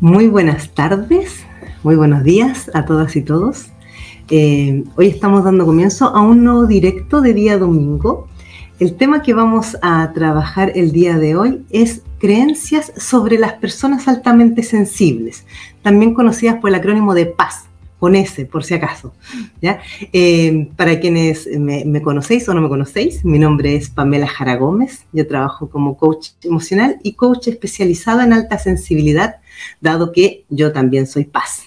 Muy buenas tardes, muy buenos días a todas y todos. Eh, hoy estamos dando comienzo a un nuevo directo de día domingo. El tema que vamos a trabajar el día de hoy es creencias sobre las personas altamente sensibles, también conocidas por el acrónimo de PAS, con S, por si acaso. ¿ya? Eh, para quienes me, conocéis o no me conocéis, mi nombre es Pamela Jara Gómez. Yo trabajo como coach emocional y coach especializada en alta sensibilidad, dado que yo también soy paz.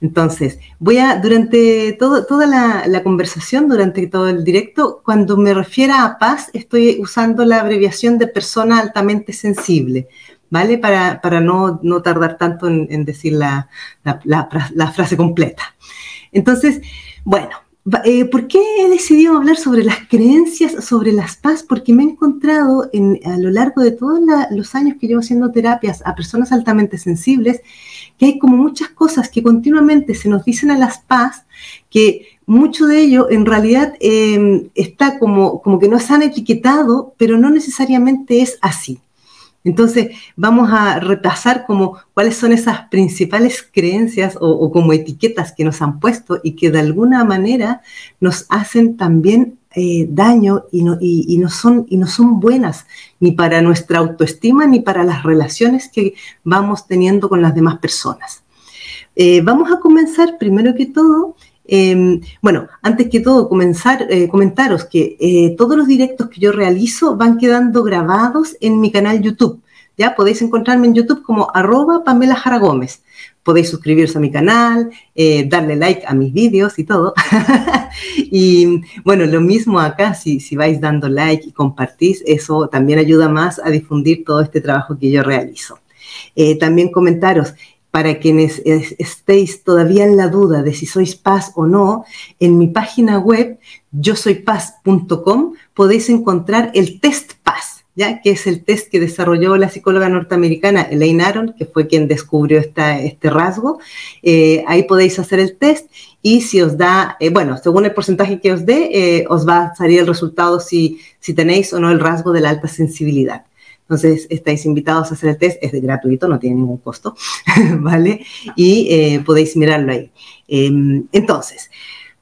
Entonces, voy a, durante toda la, conversación, durante todo el directo, cuando me refiera a paz, estoy usando la abreviación de persona altamente sensible, ¿vale? Para, no, tardar tanto en, decir la, frase completa. Entonces, bueno, eh, ¿por qué he decidido hablar sobre las creencias, sobre las paz? Porque me he encontrado a lo largo de todos los años que llevo haciendo terapias a personas altamente sensibles, que hay como muchas cosas que continuamente se nos dicen a las paz, que mucho de ello en realidad em, está como, como que nos han etiquetado, pero no necesariamente es así. Entonces, vamos a repasar como cuáles son esas principales creencias o, como etiquetas que nos han puesto y que de alguna manera nos hacen también eh, daño y no, no son, y no son buenas ni para nuestra autoestima ni para las relaciones que vamos teniendo con las demás personas. Eh, vamos a comenzar primero que todo em, bueno, antes que todo, comenzar, eh, comentaros que todos los directos que yo realizo van quedando grabados en mi canal YouTube. Ya podéis encontrarme en YouTube como arroba Pamela Jara Gómez. Podéis suscribirse a mi canal, eh, darle like a mis vídeos y todo. y bueno, lo mismo acá, si, si vais dando like y compartís, eso también ayuda más a difundir todo este trabajo que yo realizo. Eh, también comentaros, para quienes estéis todavía en la duda de si sois paz o no, en mi página web yo soy paz.com podéis encontrar el test paz que es el test que desarrolló la psicóloga norteamericana Elaine Aron, que fue quien descubrió este rasgo. Eh, ahí podéis hacer el test y si os da, eh, bueno, según el porcentaje que os dé, eh, os va a salir el resultado si, si tenéis o no el rasgo de la alta sensibilidad. Entonces, estáis invitados a hacer el test, es de gratuito, no tiene ningún costo, ¿vale? Y podéis mirarlo ahí. Em, entonces,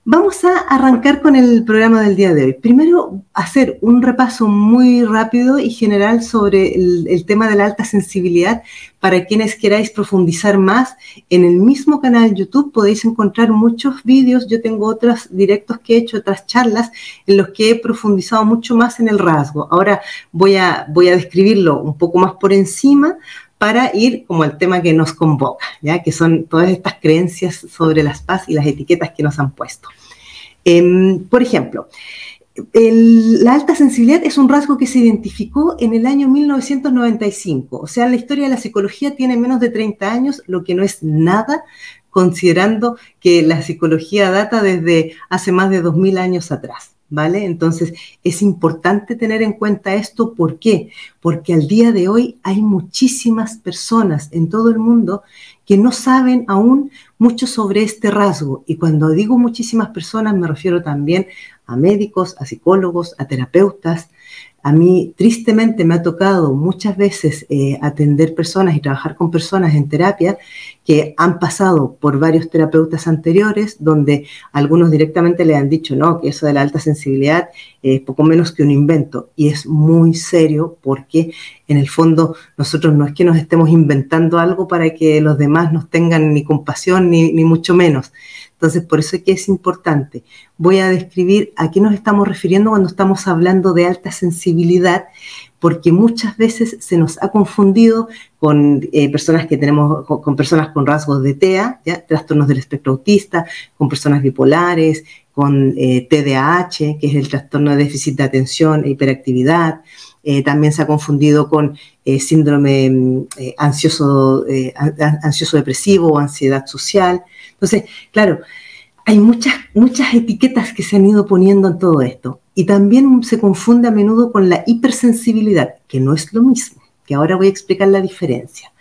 Vamos a arrancar con el programa del día de hoy. Primero, hacer un repaso muy rápido y general sobre el, tema de la alta sensibilidad. Para quienes queráis profundizar más, en el mismo canal YouTube podéis encontrar muchos vídeos. Yo tengo otros directos que he hecho, otras charlas, en los que he profundizado mucho más en el rasgo. Ahora voy a, voy a describirlo un poco más por encima para ir como al tema que nos convoca, ¿ya? que son todas estas creencias sobre las paz y las etiquetas que nos han puesto. Em, por ejemplo, la alta sensibilidad es un rasgo que se identificó en el año 1995, o sea, la historia de la psicología tiene menos de 30 años, lo que no es nada considerando que la psicología data desde hace más de 2000 años atrás. ¿Vale? Entonces es importante tener en cuenta esto. ¿Por qué? Porque al día de hoy hay muchísimas personas en todo el mundo que no saben aún mucho sobre este rasgo. Y cuando digo muchísimas personas me refiero también a médicos, a psicólogos, a terapeutas, a mí tristemente me ha tocado muchas veces eh, atender personas y trabajar con personas en terapia que han pasado por varios terapeutas anteriores, donde algunos directamente le han dicho, no, que eso de la alta sensibilidad es poco menos que un invento. Y es muy serio porque en el fondo nosotros no es que nos estemos inventando algo para que los demás nos tengan ni compasión ni, ni mucho menos entonces, por eso es que es importante. Voy a describir a qué nos estamos refiriendo cuando estamos hablando de alta sensibilidad, porque muchas veces se nos ha confundido con eh, personas que tenemos, con, personas con rasgos de TEA, trastornos del espectro autista, con personas bipolares, con eh, TDAH, que es el trastorno de déficit de atención e hiperactividad. Eh, también se ha confundido con síndrome mm, ansioso, ansioso depresivo o ansiedad social. Entonces, claro, hay muchas, muchas etiquetas que se han ido poniendo en todo esto. Y también se confunde a menudo con la hipersensibilidad, que no es lo mismo, que ahora voy a explicar la diferencia.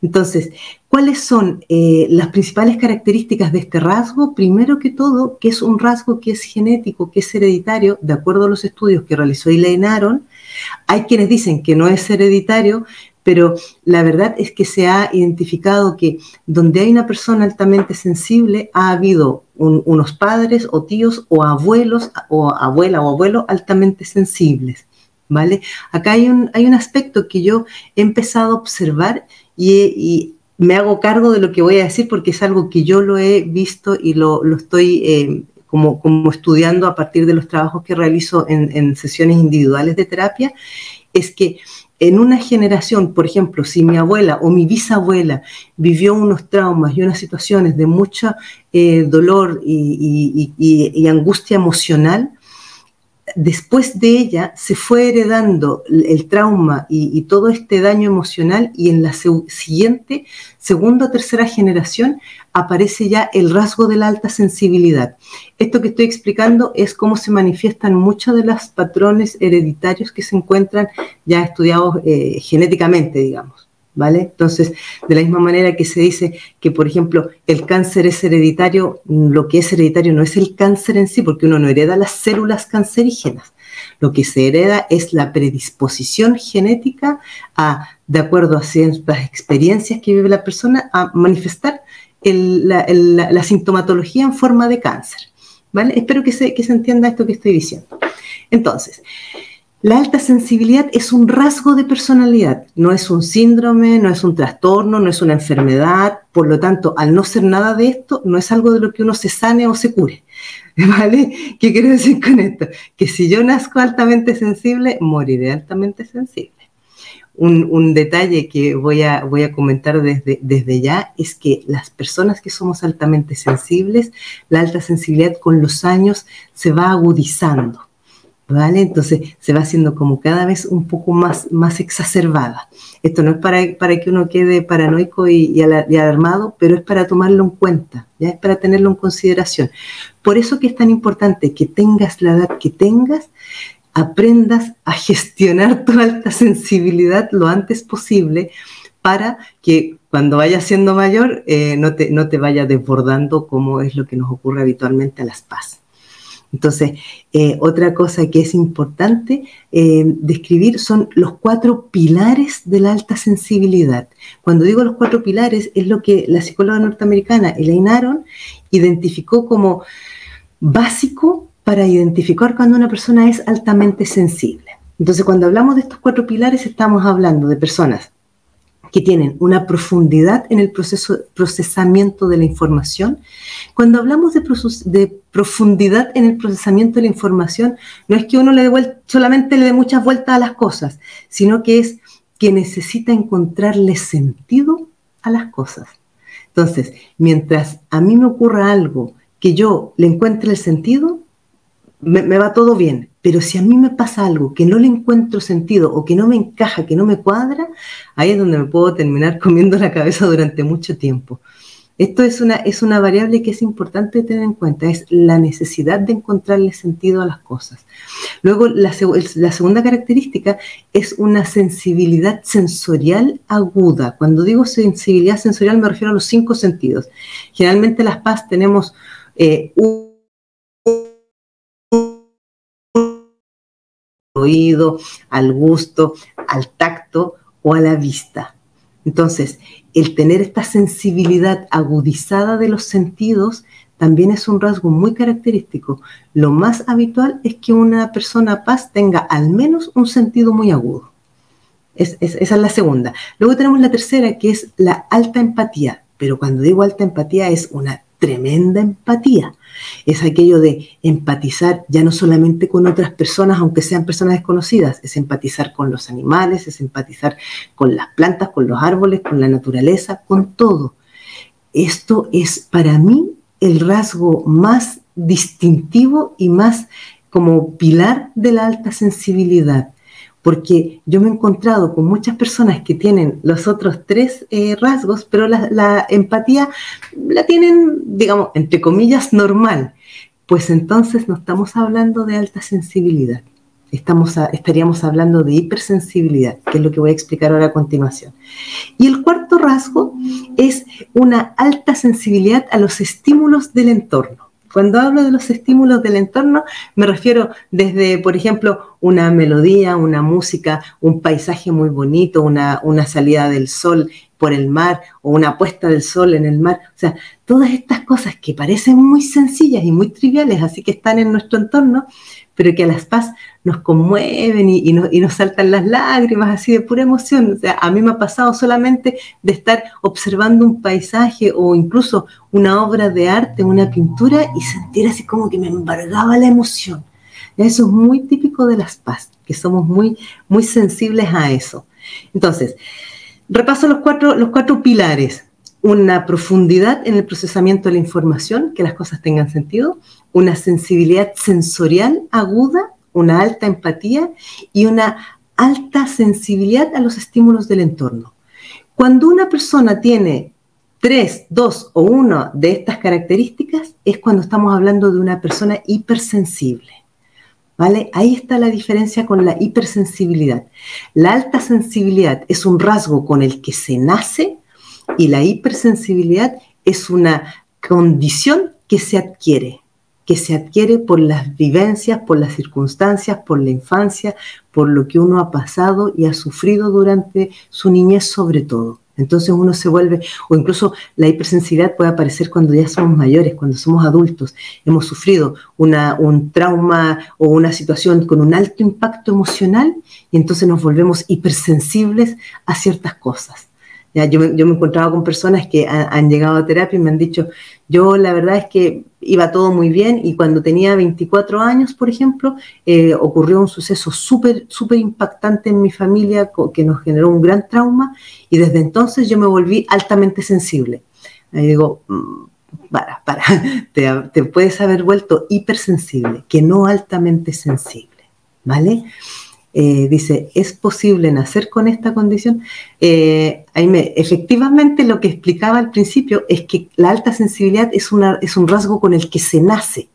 Entonces, ¿cuáles son eh, las principales características de este rasgo? Primero que todo, que es un rasgo que es genético, que es hereditario, de acuerdo a los estudios que realizó Elaine Aron. Hay quienes dicen que no es hereditario, pero la verdad es que se ha identificado que donde hay una persona altamente sensible, ha habido unos padres o tíos o abuelos o abuela o abuelo altamente sensibles. ¿Vale? Acá hay un, hay un aspecto que yo he empezado a observar y, me hago cargo de lo que voy a decir porque es algo que yo lo he visto y lo, estoy eh, como, como, estudiando a partir de los trabajos que realizo en, en sesiones individuales de terapia, es que en una generación, por ejemplo, si mi abuela o mi bisabuela vivió unos traumas y unas situaciones de mucho eh, dolor y, angustia emocional, después de ella se fue heredando el trauma y, todo este daño emocional y en la siguiente, segunda o tercera generación aparece ya el rasgo de la alta sensibilidad. Esto que estoy explicando es cómo se manifiestan muchos de los patrones hereditarios que se encuentran ya estudiados eh, genéticamente, digamos. ¿Vale? Entonces, de la misma manera que se dice que, por ejemplo, el cáncer es hereditario, lo que es hereditario no es el cáncer en sí, porque uno no hereda las células cancerígenas. Lo que se hereda es la predisposición genética a, de acuerdo a ciertas experiencias que vive la persona, a manifestar la, sintomatología en forma de cáncer. ¿vale? Espero que se, que se entienda esto que estoy diciendo. Entonces, la alta sensibilidad es un rasgo de personalidad, no es un síndrome, no es un trastorno, no es una enfermedad, por lo tanto, al no ser nada de esto, no es algo de lo que uno se sane o se cure. ¿Vale? ¿Qué quiero decir con esto? Que si yo nazco altamente sensible, moriré altamente sensible. Un, detalle que voy a, voy a comentar desde, desde ya es que las personas que somos altamente sensibles, la alta sensibilidad con los años se va agudizando ¿vale? Entonces se va haciendo como cada vez un poco más, más exacerbada. Esto no es para, para que uno quede paranoico y, alarmado, pero es para tomarlo en cuenta, ¿ya? es para tenerlo en consideración. Por eso que es tan importante que tengas la edad que tengas, aprendas a gestionar tu alta sensibilidad lo antes posible para que cuando vayas siendo mayor eh, no, te, no te vaya desbordando como es lo que nos ocurre habitualmente a las paz. Entonces, eh, otra cosa que es importante eh, describir son los cuatro pilares de la alta sensibilidad. Cuando digo los cuatro pilares, es lo que la psicóloga norteamericana Elaine Aron identificó como básico para identificar cuando una persona es altamente sensible. Entonces, cuando hablamos de estos cuatro pilares, estamos hablando de personas que tienen una profundidad en el proceso, procesamiento de la información. Cuando hablamos de, profundidad en el procesamiento de la información, no es que uno le dé solamente le dé muchas vueltas a las cosas, sino que es que necesita encontrarle sentido a las cosas. Entonces, mientras a mí me ocurra algo que yo le encuentre el sentido, me, va todo bien. Pero si a mí me pasa algo que no le encuentro sentido o que no me encaja, que no me cuadra, ahí es donde me puedo terminar comiendo la cabeza durante mucho tiempo. Esto es una, es una variable que es importante tener en cuenta, es la necesidad de encontrarle sentido a las cosas. Luego, la, segunda característica es una sensibilidad sensorial aguda. Cuando digo sensibilidad sensorial me refiero a los cinco sentidos. Generalmente las PAS tenemos eh, oído, al gusto, al tacto o a la vista. Entonces, el tener esta sensibilidad agudizada de los sentidos también es un rasgo muy característico. Lo más habitual es que una persona paz tenga al menos un sentido muy agudo. esa es la segunda. Luego tenemos la tercera, que es la alta empatía. Pero cuando digo alta empatía es una tremenda empatía. Es aquello de empatizar ya no solamente con otras personas, aunque sean personas desconocidas, es empatizar con los animales, es empatizar con las plantas, con los árboles, con la naturaleza, con todo. Esto es para mí el rasgo más distintivo y más como pilar de la alta sensibilidad porque yo me he encontrado con muchas personas que tienen los otros tres eh, rasgos, pero la, empatía la tienen, digamos, entre comillas, normal. Pues entonces no estamos hablando de alta sensibilidad, estamos estaríamos hablando de hipersensibilidad, que es lo que voy a explicar ahora a continuación. Y el cuarto rasgo es una alta sensibilidad a los estímulos del entorno Cuando hablo de los estímulos del entorno, me refiero desde, por ejemplo, una melodía, una música, un paisaje muy bonito, una, salida del sol por el mar o una puesta del sol en el mar. O sea, todas estas cosas que parecen muy sencillas y muy triviales, así que están en nuestro entorno, pero que a las paz nos conmueven y, nos, saltan las lágrimas así de pura emoción. O sea, a mí me ha pasado solamente de estar observando un paisaje o incluso una obra de arte, una pintura y sentir así como que me embargaba la emoción. Eso es muy típico de las paz, que somos muy, muy sensibles a eso. Entonces, repaso los cuatro, los cuatro pilares una profundidad en el procesamiento de la información, que las cosas tengan sentido, una sensibilidad sensorial aguda, una alta empatía y una alta sensibilidad a los estímulos del entorno. Cuando una persona tiene tres, dos o una de estas características, es cuando estamos hablando de una persona hipersensible. ¿Vale? Ahí está la diferencia con la hipersensibilidad. La alta sensibilidad es un rasgo con el que se nace y la hipersensibilidad es una condición que se adquiere, que se adquiere por las vivencias, por las circunstancias, por la infancia, por lo que uno ha pasado y ha sufrido durante su niñez sobre todo. Entonces uno se vuelve, o incluso la hipersensibilidad puede aparecer cuando ya somos mayores, cuando somos adultos, hemos sufrido un trauma o una situación con un alto impacto emocional y entonces nos volvemos hipersensibles a ciertas cosas yo, me, yo me encontraba con personas que han llegado a terapia y me han dicho, yo la verdad es que iba todo muy bien y cuando tenía 24 años, por ejemplo, eh, ocurrió un suceso súper, súper impactante en mi familia que nos generó un gran trauma y desde entonces yo me volví altamente sensible. Y digo, mm, para, para, te, te puedes haber vuelto hipersensible, que no altamente sensible, ¿vale? Eh, dice, ¿es posible nacer con esta condición? Eh, efectivamente lo que explicaba al principio es que la alta sensibilidad es, una, es un rasgo con el que se nace.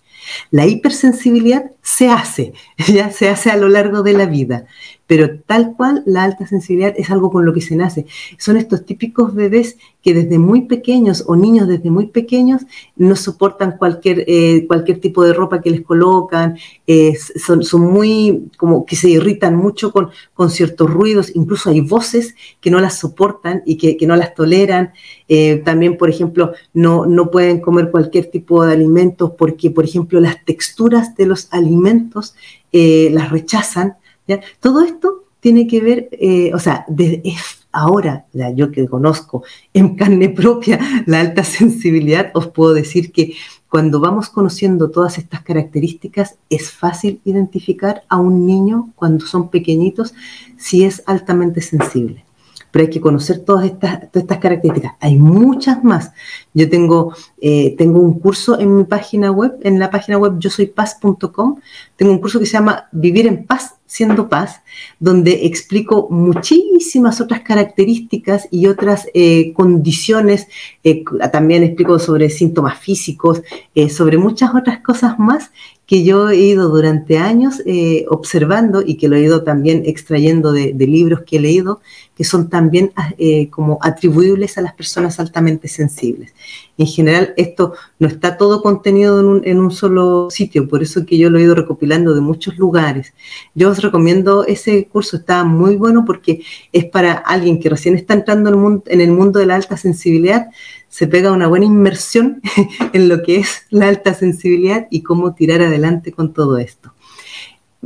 La hipersensibilidad se hace, ya se hace a lo largo de la vida, pero tal cual la alta sensibilidad es algo con lo que se nace. Son estos típicos bebés que desde muy pequeños o niños desde muy pequeños no soportan cualquier, eh, cualquier tipo de ropa que les colocan, eh, son, muy como que se irritan mucho con, con ciertos ruidos, incluso hay voces que no las soportan y que, no las toleran. Eh, también, por ejemplo, no, no pueden comer cualquier tipo de alimentos porque, por ejemplo, las texturas de los alimentos las rechazan todo esto tiene que ver, eh, o sea, ahora, yo que conozco en carne propia la alta sensibilidad, os puedo decir que cuando vamos conociendo todas estas características, es fácil identificar a un niño cuando son pequeñitos si es altamente sensible pero hay que conocer todas estas, características. Hay muchas más. Yo tengo, eh, tengo un curso en mi página web, en la página web yo soy paz.com, tengo un curso que se llama Vivir en paz siendo paz, donde explico muchísimas otras características y otras eh, condiciones, eh, también explico sobre síntomas físicos, sobre muchas otras cosas más que yo he ido durante años observando y que lo he ido también extrayendo de, libros que he leído que son también eh, como atribuibles a las personas altamente sensibles. En general, esto no está todo contenido en un, en un, solo sitio, por eso que yo lo he ido recopilando de muchos lugares. Yo os recomiendo ese curso, está muy bueno porque es para alguien que recién está entrando en el mundo, en el mundo de la alta sensibilidad, se pega una buena inmersión en lo que es la alta sensibilidad y cómo tirar adelante con todo esto.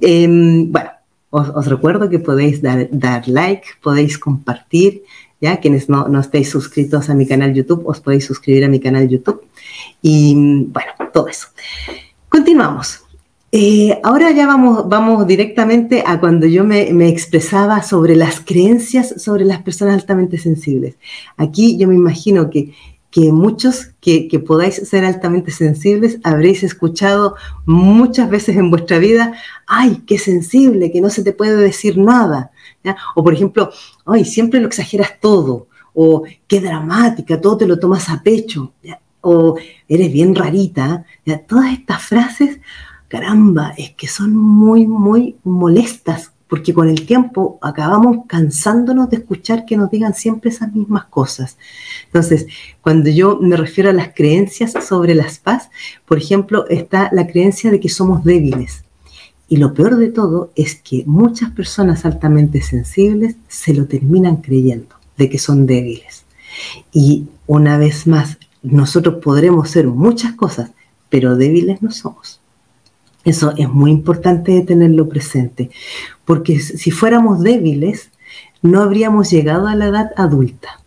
Em, bueno, os, recuerdo que podéis dar, like, podéis compartir, ya quienes no, no estéis suscritos a mi canal YouTube, os podéis suscribir a mi canal YouTube. Y bueno, todo eso. Continuamos. Eh, ahora ya vamos, vamos directamente a cuando yo me, expresaba sobre las creencias sobre las personas altamente sensibles. Aquí yo me imagino que que muchos que, podáis ser altamente sensibles habréis escuchado muchas veces en vuestra vida, ay, qué sensible, que no se te puede decir nada. O por ejemplo, ay, siempre lo exageras todo. O qué dramática, todo te lo tomas a pecho. O eres bien rarita. Todas estas frases, caramba, es que son muy, muy molestas porque con el tiempo acabamos cansándonos de escuchar que nos digan siempre esas mismas cosas. Entonces, cuando yo me refiero a las creencias sobre las paz, por ejemplo, está la creencia de que somos débiles. Y lo peor de todo es que muchas personas altamente sensibles se lo terminan creyendo, de que son débiles. Y una vez más, nosotros podremos ser muchas cosas, pero débiles no somos. Eso es muy importante tenerlo presente, porque si fuéramos débiles, no habríamos llegado a la edad adulta.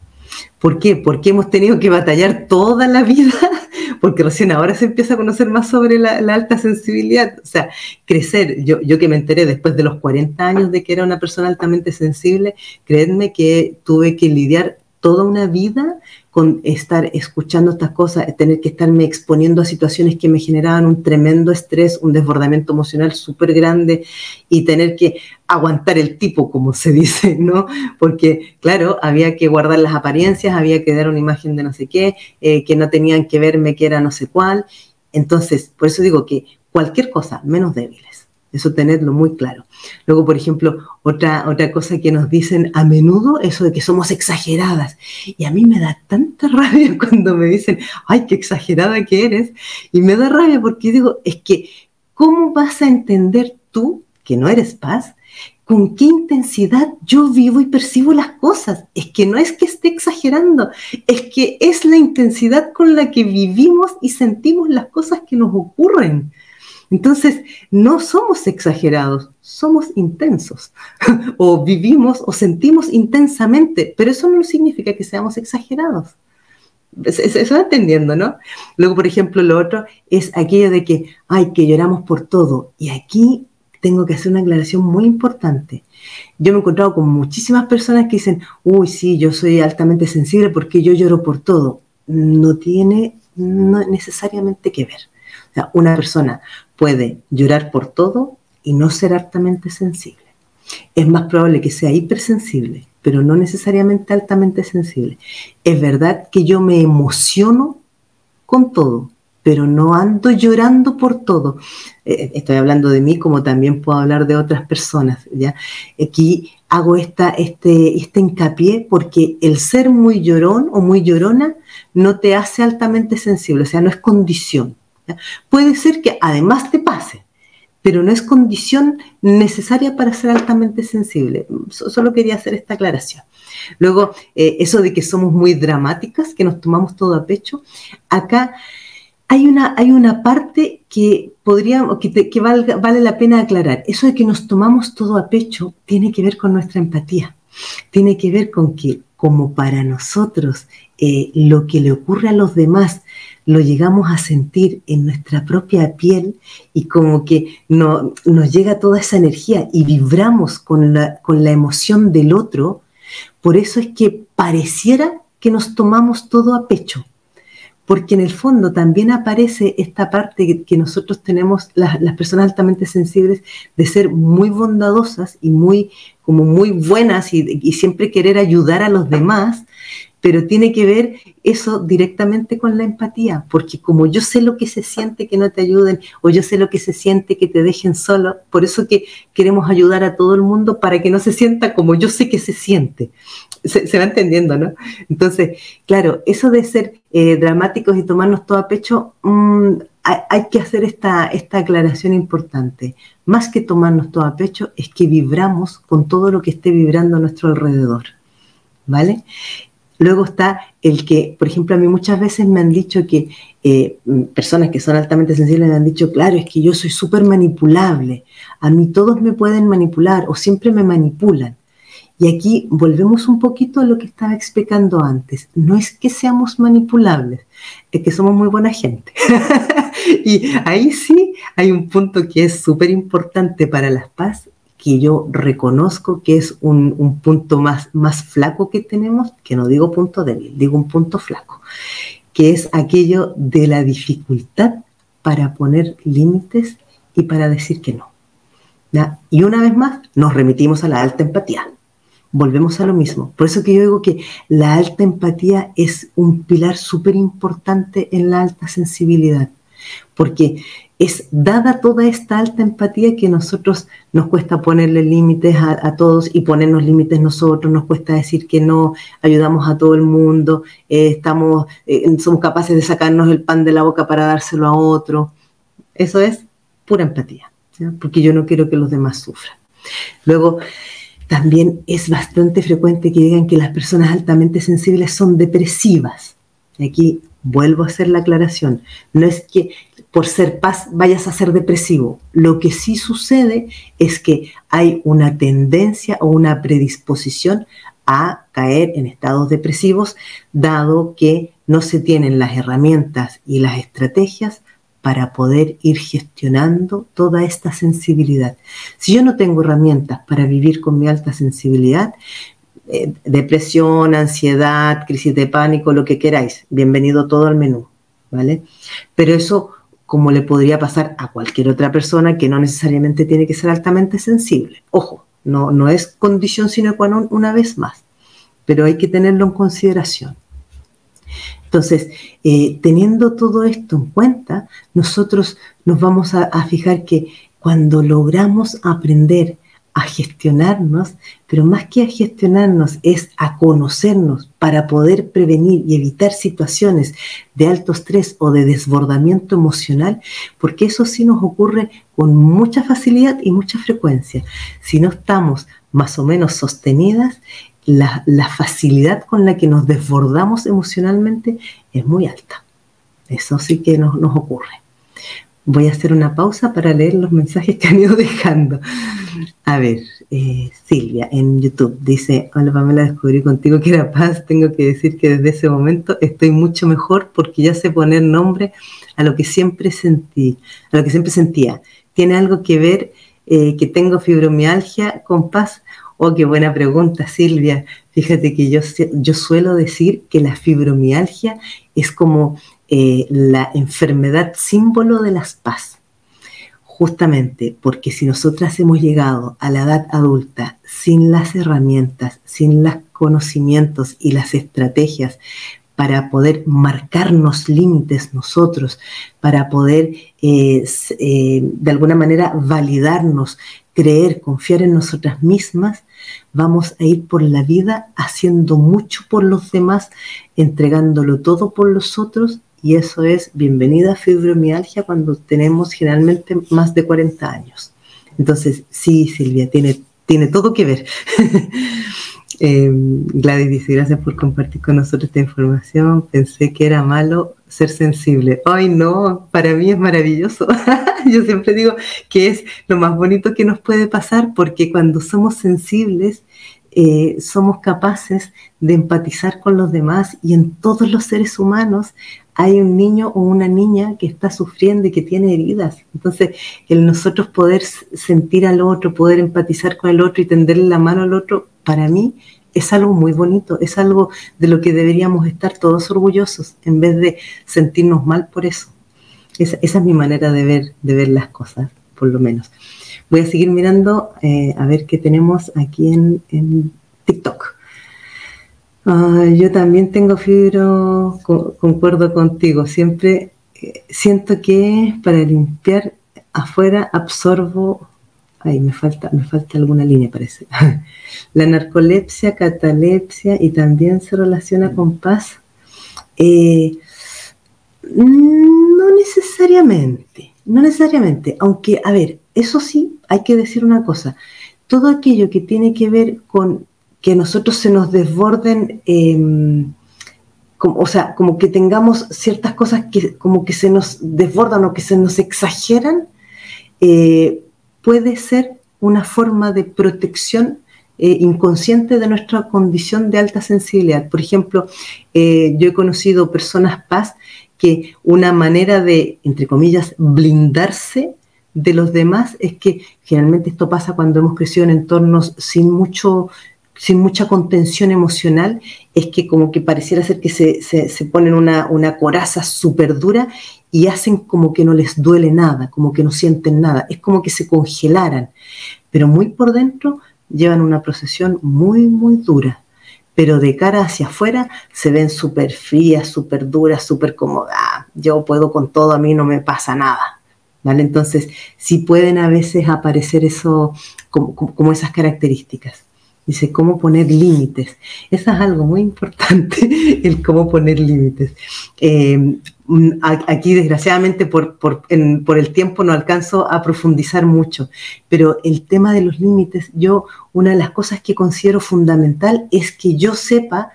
¿Por qué? Porque hemos tenido que batallar toda la vida, porque recién ahora se empieza a conocer más sobre la, alta sensibilidad. O sea, crecer, yo, yo que me enteré después de los 40 años de que era una persona altamente sensible, créanme que tuve que lidiar toda una vida con estar escuchando estas cosas, tener que estarme exponiendo a situaciones que me generaban un tremendo estrés, un desbordamiento emocional súper grande y tener que aguantar el tipo, como se dice, ¿no? Porque, claro, había que guardar las apariencias, había que dar una imagen de no sé qué, eh, que no tenían que verme que era no sé cuál. Entonces, por eso digo que cualquier cosa menos débiles. Eso tenerlo muy claro. Luego, por ejemplo, otra, otra cosa que nos dicen a menudo, eso de que somos exageradas. Y a mí me da tanta rabia cuando me dicen, ay, qué exagerada que eres. Y me da rabia porque digo, es que, ¿cómo vas a entender tú, que no eres paz, con qué intensidad yo vivo y percibo las cosas? Es que no es que esté exagerando, es que es la intensidad con la que vivimos y sentimos las cosas que nos ocurren. Entonces, no somos exagerados, somos intensos. o vivimos o sentimos intensamente, pero eso no significa que seamos exagerados. Se, va entendiendo, ¿no? Luego, por ejemplo, lo otro es aquello de que, ay, que lloramos por todo. Y aquí tengo que hacer una aclaración muy importante. Yo me he encontrado con muchísimas personas que dicen, uy, sí, yo soy altamente sensible porque yo lloro por todo. No tiene necesariamente que ver. O sea, una persona puede llorar por todo y no ser altamente sensible. Es más probable que sea hipersensible, pero no necesariamente altamente sensible. Es verdad que yo me emociono con todo, pero no ando llorando por todo. Eh, estoy hablando de mí como también puedo hablar de otras personas. ¿ya? Aquí hago esta, este, este hincapié porque el ser muy llorón o muy llorona no te hace altamente sensible, o sea, no es condición. Puede ser que además te pase, pero no es condición necesaria para ser altamente sensible. Solo quería hacer esta aclaración. Luego, eh, eso de que somos muy dramáticas, que nos tomamos todo a pecho, acá hay una, hay una parte que, podría, que, que vale la pena aclarar. Eso de que nos tomamos todo a pecho tiene que ver con nuestra empatía. Tiene que ver con que, como para nosotros, eh, lo que le ocurre a los demás lo llegamos a sentir en nuestra propia piel y como que no, nos llega toda esa energía y vibramos con la, con la emoción del otro, por eso es que pareciera que nos tomamos todo a pecho porque en el fondo también aparece esta parte que, nosotros tenemos, las, personas altamente sensibles, de ser muy bondadosas y muy, como muy buenas y, y, siempre querer ayudar a los demás, pero tiene que ver eso directamente con la empatía, porque como yo sé lo que se siente que no te ayuden o yo sé lo que se siente que te dejen solo, por eso que queremos ayudar a todo el mundo para que no se sienta como yo sé que se siente. Se, va entendiendo, ¿no? Entonces, claro, eso de ser eh, dramáticos y tomarnos todo a pecho, mm, hay, que hacer esta, esta aclaración importante. Más que tomarnos todo a pecho, es que vibramos con todo lo que esté vibrando a nuestro alrededor. ¿Vale? Luego está el que, por ejemplo, a mí muchas veces me han dicho que eh, personas que son altamente sensibles me han dicho, claro, es que yo soy súper manipulable, a mí todos me pueden manipular o siempre me manipulan. Y aquí volvemos un poquito a lo que estaba explicando antes. No es que seamos manipulables, es que somos muy buena gente. y ahí sí hay un punto que es súper importante para la paz que yo reconozco que es un, punto más, más flaco que tenemos, que no digo punto débil, digo un punto flaco, que es aquello de la dificultad para poner límites y para decir que no. Y una vez más, nos remitimos a la alta empatía. Volvemos a lo mismo. Por eso que yo digo que la alta empatía es un pilar súper importante en la alta sensibilidad. Porque es dada toda esta alta empatía que nosotros nos cuesta ponerle límites a, todos y ponernos límites nosotros, nos cuesta decir que no, ayudamos a todo el mundo, eh, estamos, eh, somos capaces de sacarnos el pan de la boca para dárselo a otro. Eso es pura empatía, porque yo no quiero que los demás sufran. Luego, también es bastante frecuente que digan que las personas altamente sensibles son depresivas. Aquí vuelvo a hacer la aclaración. No es que por ser paz vayas a ser depresivo. Lo que sí sucede es que hay una tendencia o una predisposición a caer en estados depresivos, dado que no se tienen las herramientas y las estrategias para poder ir gestionando toda esta sensibilidad. Si yo no tengo herramientas para vivir con mi alta sensibilidad, eh, depresión, ansiedad, crisis de pánico, lo que queráis, bienvenido todo al menú, ¿vale? Pero eso como le podría pasar a cualquier otra persona que no necesariamente tiene que ser altamente sensible. Ojo, no, no es condición sine qua non una vez más, pero hay que tenerlo en consideración. Entonces, eh, teniendo todo esto en cuenta, nosotros nos vamos a fijar que cuando logramos aprender a gestionarnos, pero más que a gestionarnos es a conocernos para poder prevenir y evitar situaciones de alto estrés o de desbordamiento emocional, porque eso sí nos ocurre con mucha facilidad y mucha frecuencia. Si no estamos más o menos sostenidas, la, facilidad con la que nos desbordamos emocionalmente es muy alta. Eso sí que nos, nos ocurre. Voy a hacer una pausa para leer los mensajes que han ido dejando. A ver, eh, Silvia en YouTube dice, hola Pamela, descubrí contigo que era paz. Tengo que decir que desde ese momento estoy mucho mejor porque ya sé poner nombre a lo que siempre sentí, a lo que siempre sentía. ¿Tiene algo que ver eh, que tengo fibromialgia con paz? Oh, qué buena pregunta, Silvia. Fíjate que yo, yo suelo decir que la fibromialgia es como eh, la enfermedad símbolo de las paz. Justamente porque si nosotras hemos llegado a la edad adulta sin las herramientas, sin los conocimientos y las estrategias para poder marcarnos límites nosotros, para poder eh, eh, de alguna manera validarnos, creer, confiar en nosotras mismas, vamos a ir por la vida haciendo mucho por los demás, entregándolo todo por los otros y eso es bienvenida fibromialgia cuando tenemos generalmente más de 40 años. Entonces, sí, Silvia, tiene, tiene todo que ver. eh, Gladys dice, gracias por compartir con nosotros esta información. Pensé que era malo ser sensible. Ay, no, para mí es maravilloso. Yo siempre digo que es lo más bonito que nos puede pasar porque cuando somos sensibles, eh, somos capaces de empatizar con los demás y en todos los seres humanos hay un niño o una niña que está sufriendo y que tiene heridas. Entonces, el nosotros poder sentir al otro, poder empatizar con el otro y tenderle la mano al otro, para mí es algo muy bonito, es algo de lo que deberíamos estar todos orgullosos en vez de sentirnos mal por eso. Esa, es mi manera de ver, de ver las cosas, por lo menos. Voy a seguir mirando eh, a ver qué tenemos aquí en, en TikTok. Ah, yo también tengo fibro, concuerdo contigo. Siempre eh, siento que para limpiar afuera absorbo. Ay, me falta, me falta alguna línea, parece. La narcolepsia, catalepsia y también se relaciona con paz. Eh, no necesariamente, no necesariamente. Aunque, a ver, eso sí, hay que decir una cosa. Todo aquello que tiene que ver con que nosotros se nos desborden, em, o sea, como que tengamos ciertas cosas que como que se nos desbordan o que se nos exageran, eh, puede ser una forma de protección eh, inconsciente de nuestra condición de alta sensibilidad. Por ejemplo, eh, yo he conocido personas paz que una manera de, entre comillas, blindarse de los demás es que generalmente esto pasa cuando hemos crecido en entornos sin mucho sin mucha contención emocional, es que como que pareciera ser que se, se, ponen una, una coraza súper dura y hacen como que no les duele nada, como que no sienten nada, es como que se congelaran, pero muy por dentro llevan una procesión muy, muy dura, pero de cara hacia afuera se ven súper frías, súper duras, súper cómodas, yo puedo con todo, a mí no me pasa nada, ¿vale? Entonces, sí pueden a veces aparecer eso, como, esas características. Dice, ¿cómo poner límites? Eso es algo muy importante, el cómo poner límites. Eh, Mm, aquí desgraciadamente por, el tiempo no alcanzo a profundizar mucho, pero el tema de los límites, yo una de las cosas que considero fundamental es que yo sepa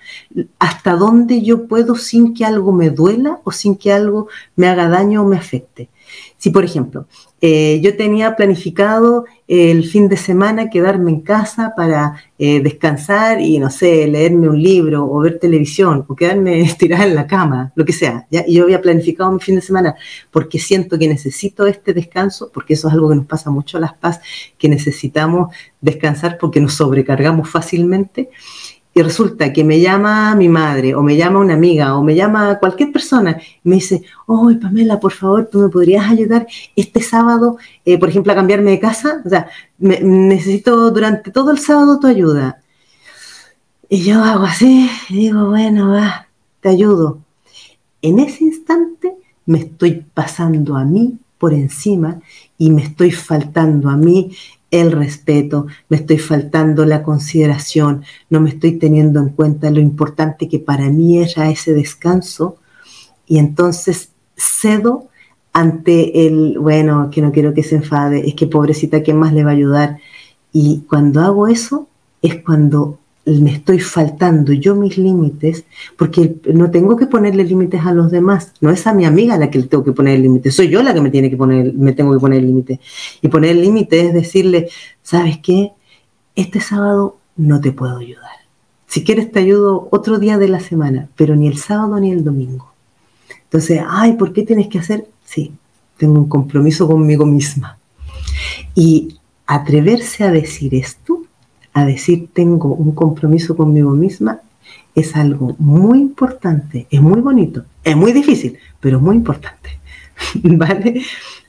hasta dónde yo puedo sin que algo me duela o sin que algo me haga daño o me afecte. Si, por ejemplo, eh, yo tenía planificado el fin de semana quedarme en casa para eh, descansar y, no sé, leerme un libro o ver televisión o quedarme estirada en la cama, lo que sea. ¿ya? Y yo había planificado mi fin de semana porque siento que necesito este descanso, porque eso es algo que nos pasa mucho a las paz, que necesitamos descansar porque nos sobrecargamos fácilmente y resulta que me llama mi madre o me llama una amiga o me llama cualquier persona y me dice, oh, Pamela, por favor, tú me podrías ayudar este sábado, eh, por ejemplo, a cambiarme de casa. O sea, necesito durante todo el sábado tu ayuda. Y yo hago así y digo, bueno, va, te ayudo. En ese instante me estoy pasando a mí por encima y me estoy faltando a mí el respeto, me estoy faltando la consideración, no me estoy teniendo en cuenta lo importante que para mí era ese descanso y entonces cedo ante el, bueno, que no quiero que se enfade, es que pobrecita, ¿quién más le va a ayudar? Y cuando hago eso es cuando me estoy faltando yo mis límites, porque no tengo que ponerle límites a los demás, no es a mi amiga la que le tengo que poner el límite, soy yo la que me tiene que poner, me tengo que poner el límite. Y poner el límite es decirle, ¿sabes qué? Este sábado no te puedo ayudar. Si quieres te ayudo otro día de la semana, pero ni el sábado ni el domingo. Entonces, ay, ¿por qué tienes que hacer? Sí, tengo un compromiso conmigo misma. Y atreverse a decir esto a decir tengo un compromiso conmigo misma es algo muy importante, es muy bonito, es muy difícil, pero muy importante. ¿Vale?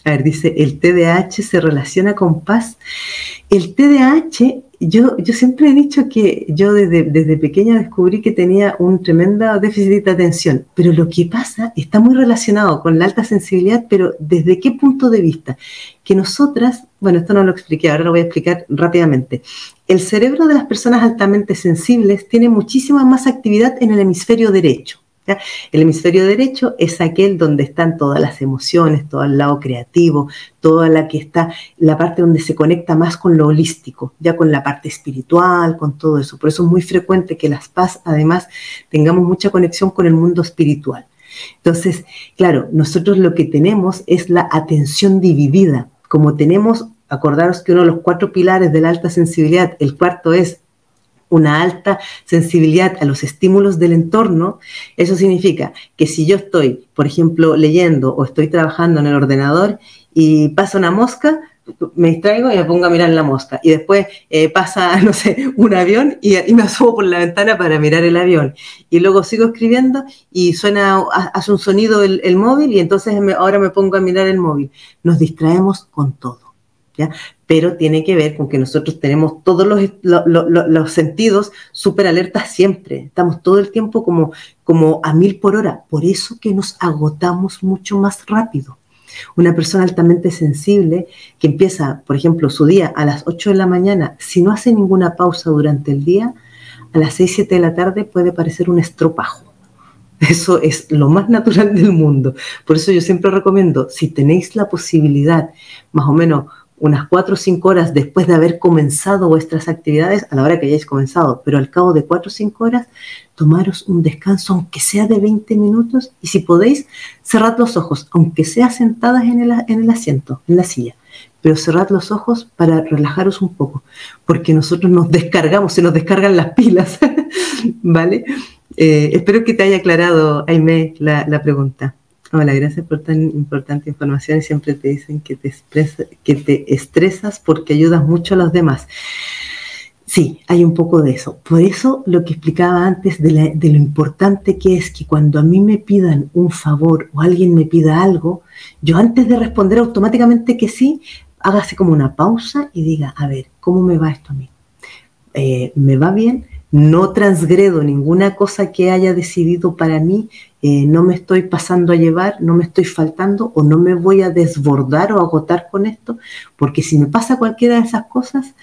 A ver, dice, el TDAH se relaciona con paz. El TDAH yo, yo siempre he dicho que yo desde, desde pequeña descubrí que tenía un tremendo déficit de atención, pero lo que pasa está muy relacionado con la alta sensibilidad, pero ¿desde qué punto de vista? Que nosotras, bueno, esto no lo expliqué, ahora lo voy a explicar rápidamente. El cerebro de las personas altamente sensibles tiene muchísima más actividad en el hemisferio derecho. El hemisferio derecho es aquel donde están todas las emociones, todo el lado creativo, toda la que está, la parte donde se conecta más con lo holístico, ya con la parte espiritual, con todo eso. Por eso es muy frecuente que las paz, además, tengamos mucha conexión con el mundo espiritual. Entonces, claro, nosotros lo que tenemos es la atención dividida. Como tenemos, acordaros que uno de los cuatro pilares de la alta sensibilidad, el cuarto es una alta sensibilidad a los estímulos del entorno, eso significa que si yo estoy, por ejemplo, leyendo o estoy trabajando en el ordenador y pasa una mosca, me distraigo y me pongo a mirar la mosca. Y después eh, pasa, no sé, un avión y, me asumo por la ventana para mirar el avión. Y luego sigo escribiendo y suena, hace un sonido el móvil y entonces ahora me pongo a mirar el móvil. Nos distraemos con todo. Pero tiene que ver con que nosotros tenemos todos los, los sentidos súper alertas siempre. Estamos todo el tiempo como, como a mil por hora. Por eso que nos agotamos mucho más rápido. Una persona altamente sensible que empieza, por ejemplo, su día a las 8 de la mañana, si no hace ninguna pausa durante el día, a las 6, 7 de la tarde puede parecer un estropajo. Eso es lo más natural del mundo. Por eso yo siempre recomiendo, si tenéis la posibilidad, más o menos unas cuatro o cinco horas después de haber comenzado vuestras actividades, a la hora que hayáis comenzado, pero al cabo de cuatro o cinco horas, tomaros un descanso, aunque sea de 20 minutos, y si podéis, cerrad los ojos, aunque sea sentadas en el, en el asiento, en la silla, pero cerrad los ojos para relajaros un poco, porque nosotros nos descargamos, se nos descargan las pilas, ¿vale? Eh, espero que te haya aclarado, Aime, la, la pregunta. Hola, gracias por tan importante información. Siempre te dicen que te, estresas porque ayudas mucho a los demás. Sí, hay un poco de eso. Por eso lo que explicaba antes de, de, lo importante que es que cuando a mí me pidan un favor o alguien me pida algo, yo antes de responder automáticamente que sí, hágase como una pausa y diga, a ver, ¿cómo me va esto a mí? Eh, ¿Me va bien? No transgredo ninguna cosa que haya decidido para mí, eh, no me estoy pasando a llevar, no me estoy faltando o no me voy a desbordar o agotar con esto, porque si me pasa cualquiera de esas cosas,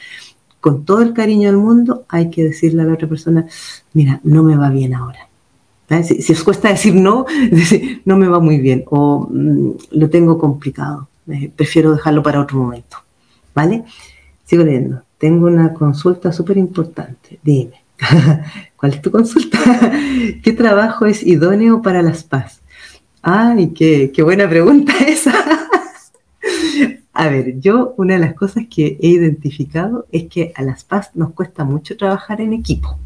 con todo el cariño del mundo, hay que decirle a la otra persona, mira, no me va bien ahora. Si, os cuesta decir no, no me va muy bien o mm, lo tengo complicado, eh, prefiero dejarlo para otro momento. ¿Vale? Sigo leyendo. Tengo una consulta súper importante. Dime. ¿Cuál es tu consulta? ¿Qué trabajo es idóneo para las paz? Ay, qué, qué buena pregunta esa. A ver, yo una de las cosas que he identificado es que a las paz nos cuesta mucho trabajar en equipo.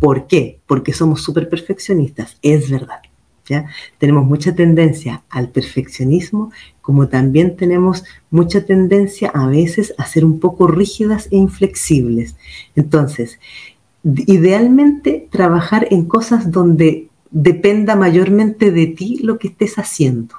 ¿Por qué? Porque somos súper perfeccionistas, es verdad. ¿ya? Tenemos mucha tendencia al perfeccionismo, como también tenemos mucha tendencia a veces a ser un poco rígidas e inflexibles. Entonces, idealmente trabajar en cosas donde dependa mayormente de ti lo que estés haciendo,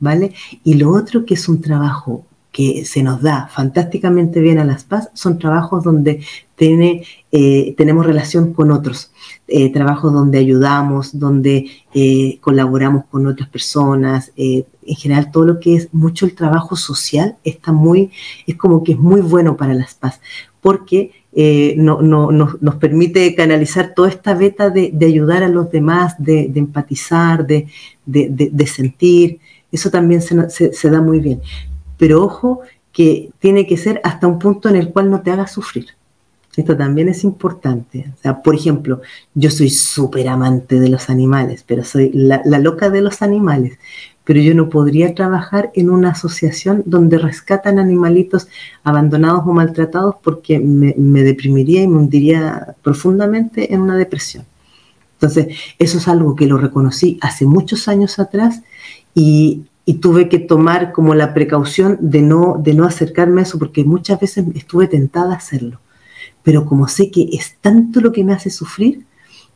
¿vale? Y lo otro que es un trabajo que se nos da fantásticamente bien a las paz son trabajos donde tiene, eh, tenemos relación con otros, eh, trabajos donde ayudamos, donde eh, colaboramos con otras personas, en general todo lo que es mucho el trabajo social está muy, es como que es muy bueno para las paz, porque no, nos permite canalizar toda esta beta de, ayudar a los demás, de, empatizar, de, sentir, eso también se da muy bien pero ojo que tiene que ser hasta un punto en el cual no te haga sufrir. Esto también es importante. O sea, por ejemplo, yo soy súper amante de los animales, pero soy la, loca de los animales. Pero yo no podría trabajar en una asociación donde rescatan animalitos abandonados o maltratados porque me, me deprimiría y me hundiría profundamente en una depresión. Entonces, eso es algo que lo reconocí hace muchos años atrás y y tuve que tomar como la precaución de no, de no acercarme a eso, porque muchas veces estuve tentada a hacerlo. Pero como sé que es tanto lo que me hace sufrir,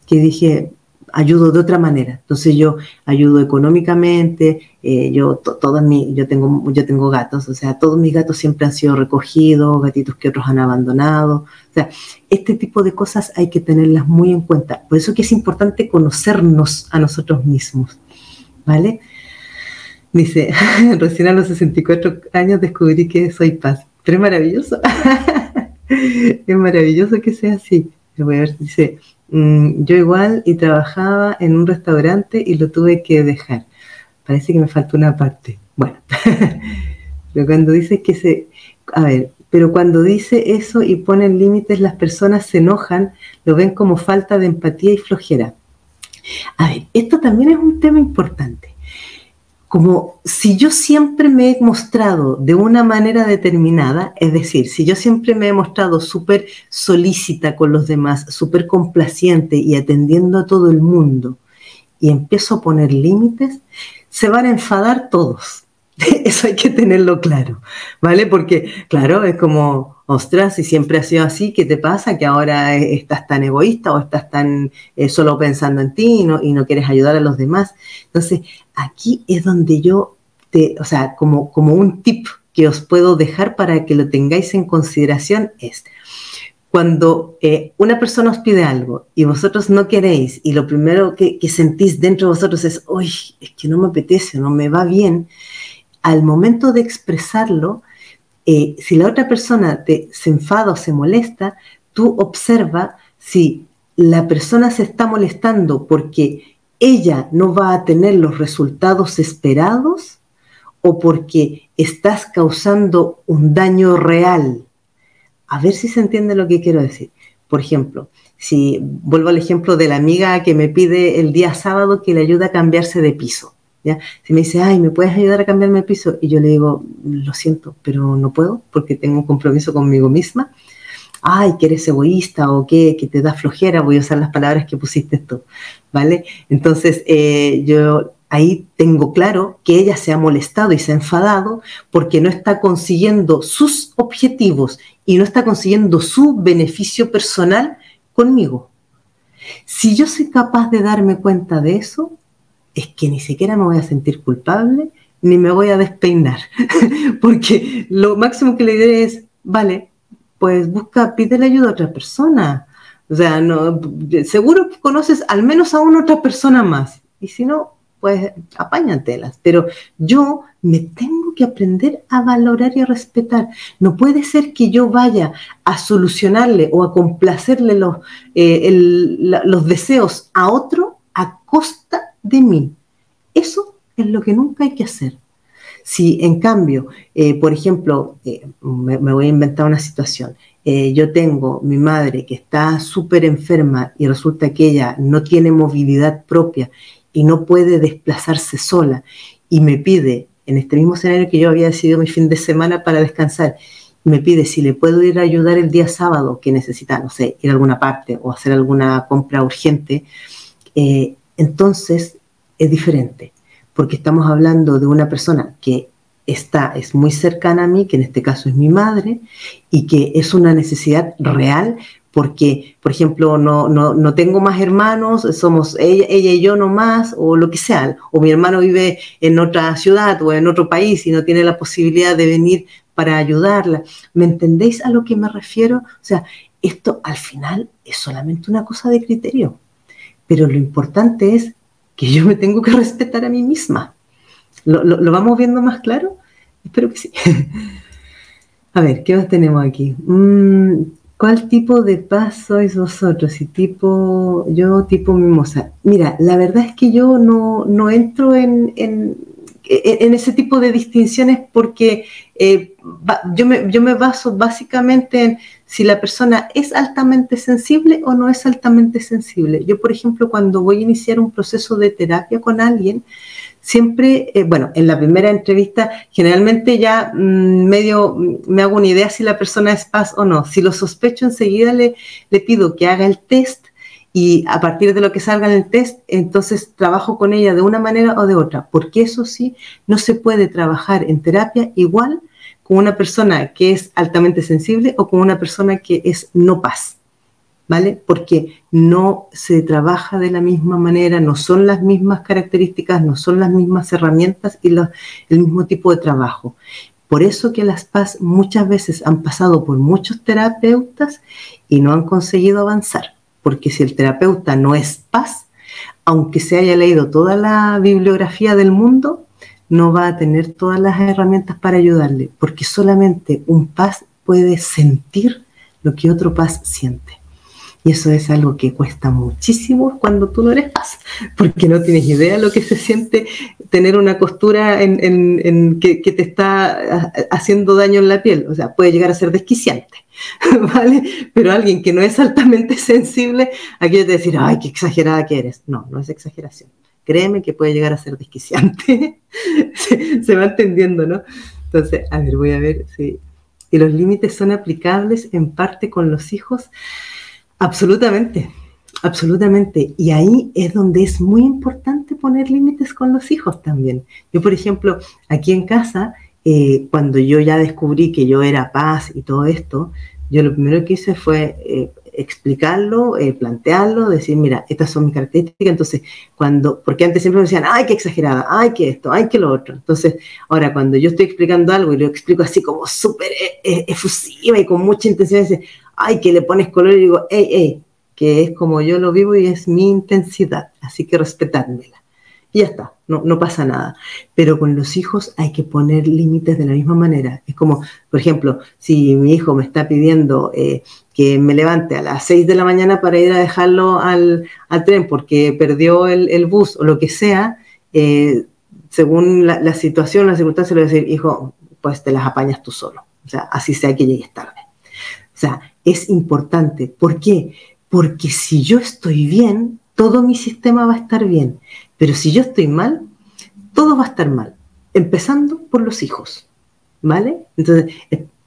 que dije, ayudo de otra manera. Entonces yo ayudo económicamente, eh, yo, todos mi, yo, tengo, yo tengo gatos, o sea, todos mis gatos siempre han sido recogidos, gatitos que otros han abandonado. O sea, este tipo de cosas hay que tenerlas muy en cuenta. Por eso que es importante conocernos a nosotros mismos, ¿vale? Dice, recién a los 64 años descubrí que soy paz. Pero es maravilloso. es maravilloso que sea así. Voy a ver, dice, mm, yo igual y trabajaba en un restaurante y lo tuve que dejar. Parece que me faltó una parte. Bueno, pero cuando dice que se... A ver, pero cuando dice eso y ponen límites, las personas se enojan, lo ven como falta de empatía y flojera. A ver, esto también es un tema importante como si yo siempre me he mostrado de una manera determinada, es decir, si yo siempre me he mostrado súper solícita con los demás, súper complaciente y atendiendo a todo el mundo, y empiezo a poner límites, se van a enfadar todos. Eso hay que tenerlo claro, ¿vale? Porque, claro, es como, ostras, si siempre ha sido así, ¿qué te pasa? Que ahora estás tan egoísta o estás tan eh, solo pensando en ti y no, quieres ayudar a los demás. Entonces, aquí es donde yo, te, o sea, como, como un tip que os puedo dejar para que lo tengáis en consideración es, cuando eh, una persona os pide algo y vosotros no queréis y lo primero que, sentís dentro de vosotros es, uy, es que no me apetece, no me va bien, al momento de expresarlo, eh, si la otra persona te, se enfada o se molesta, tú observa si la persona se está molestando porque ella no va a tener los resultados esperados o porque estás causando un daño real. A ver si se entiende lo que quiero decir. Por ejemplo, si vuelvo al ejemplo de la amiga que me pide el día sábado que le ayude a cambiarse de piso. Si me dice, ay, ¿me puedes ayudar a cambiarme el piso? Y yo le digo, lo siento, pero no puedo porque tengo un compromiso conmigo misma ay, que eres egoísta o que, que te da flojera, voy a usar las palabras que pusiste tú, ¿vale? Entonces, eh, yo ahí tengo claro que ella se ha molestado y se ha enfadado porque no está consiguiendo sus objetivos y no está consiguiendo su beneficio personal conmigo. Si yo soy capaz de darme cuenta de eso, es que ni siquiera me voy a sentir culpable ni me voy a despeinar, porque lo máximo que le diré es, vale, pues busca, pídele ayuda a otra persona, O sea, no, seguro que conoces al menos a una otra persona más. Y si no, pues apáñatelas. Pero yo me tengo que aprender a valorar y a respetar. No puede ser que yo vaya a solucionarle o a complacerle los, eh, los deseos a otro a costa de mí. Eso es lo que nunca hay que hacer. Si en cambio, eh, por ejemplo, eh, me, voy a inventar una situación, yo tengo mi madre que está súper enferma y resulta que ella no tiene movilidad propia y no puede desplazarse sola y me pide, en este mismo escenario que yo había decidido mi fin de semana para descansar, me pide si le puedo ir a ayudar el día sábado que necesita, no sé, ir a alguna parte o hacer alguna compra urgente, eh, entonces es diferente, porque estamos hablando de una persona que está, es muy cercana a mí, que en este caso es mi madre, y que es una necesidad real, porque, por ejemplo, no, no, no, tengo más hermanos, somos ella, ella y yo nomás, o lo que sea, o mi hermano vive en otra ciudad o en otro país y no tiene la posibilidad de venir para ayudarla. ¿Me entendéis a lo que me refiero? O sea, esto al final es solamente una cosa de criterio, pero lo importante es que yo me tengo que respetar a mí misma. ¿Lo, lo, vamos viendo más claro? Espero que sí. A ver, ¿qué más tenemos aquí? Mm, ¿Cuál tipo de paz sois vosotros? Y tipo, yo tipo mimosa. Mira, la verdad es que yo no, no entro en, en, en, ese tipo de distinciones porque eh, yo, me, yo me baso básicamente en si la persona es altamente sensible o no es altamente sensible. Yo, por ejemplo, cuando voy a iniciar un proceso de terapia con alguien, siempre, eh, bueno, en la primera entrevista generalmente ya mm, medio mm, me hago una idea si la persona es paz o no. Si lo sospecho enseguida le, le pido que haga el test y a partir de lo que salga en el test, entonces trabajo con ella de una manera o de otra, porque eso sí, no se puede trabajar en terapia igual con una persona que es altamente sensible o con una persona que es no paz. ¿vale? Porque no se trabaja de la misma manera, no son las mismas características, no son las mismas herramientas y el mismo tipo de trabajo. Por eso que las paz muchas veces han pasado por muchos terapeutas y no han conseguido avanzar, porque si el terapeuta no es paz, aunque se haya leído toda la bibliografía del mundo, no va a tener todas las herramientas para ayudarle, porque solamente un paz puede sentir lo que otro paz siente. Y eso es algo que cuesta muchísimo cuando tú no eres paz, porque no tienes idea de lo que se siente tener una costura en, que, te está haciendo daño en la piel. O sea, puede llegar a ser desquiciante, ¿vale? Pero alguien que no es altamente sensible, aquí te decir, ay, qué exagerada que eres. No, no es exageración. Créeme que puede llegar a ser desquiciante. se, va entendiendo, ¿no? Entonces, a ver, voy a ver si... Y los límites son aplicables en parte con los hijos. Absolutamente, absolutamente. Y ahí es donde es muy importante poner límites con los hijos también. Yo, por ejemplo, aquí en casa, eh, cuando yo ya descubrí que yo era paz y todo esto, yo lo primero que hice fue eh, explicarlo, eh, plantearlo, decir, mira, estas son mis características. Entonces, cuando, porque antes siempre me decían, ay, qué exagerada, ay, qué esto, ay, qué lo otro. Entonces, ahora cuando yo estoy explicando algo y lo explico así como súper efusiva y con mucha intención, dice, ay, que le pones color y digo, hey, hey, que es como yo lo vivo y es mi intensidad, así que respetármela. Y ya está, no, no pasa nada. Pero con los hijos hay que poner límites de la misma manera. Es como, por ejemplo, si mi hijo me está pidiendo eh, que me levante a las 6 de la mañana para ir a dejarlo al, tren porque perdió el, bus o lo que sea, eh, según la, situación, la circunstancia, le voy a decir, hijo, pues te las apañas tú solo. O sea, así sea que llegues tarde. O sea, es importante. ¿Por qué? Porque si yo estoy bien, todo mi sistema va a estar bien. Pero si yo estoy mal, todo va a estar mal. Empezando por los hijos. ¿Vale? Entonces,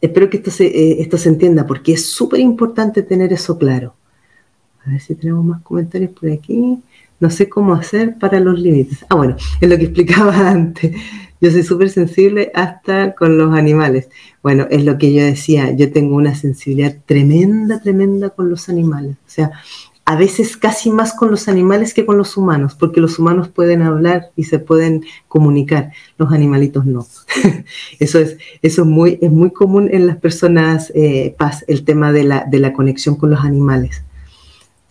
espero que esto se, eh, esto se entienda porque es súper importante tener eso claro. A ver si tenemos más comentarios por aquí. No sé cómo hacer para los límites. Ah, bueno, es lo que explicaba antes. Yo soy súper sensible hasta con los animales. Bueno, es lo que yo decía, yo tengo una sensibilidad tremenda, tremenda con los animales. O sea, a veces casi más con los animales que con los humanos, porque los humanos pueden hablar y se pueden comunicar, los animalitos no. eso es, eso es, muy, es muy común en las personas eh, paz, el tema de la, de la conexión con los animales.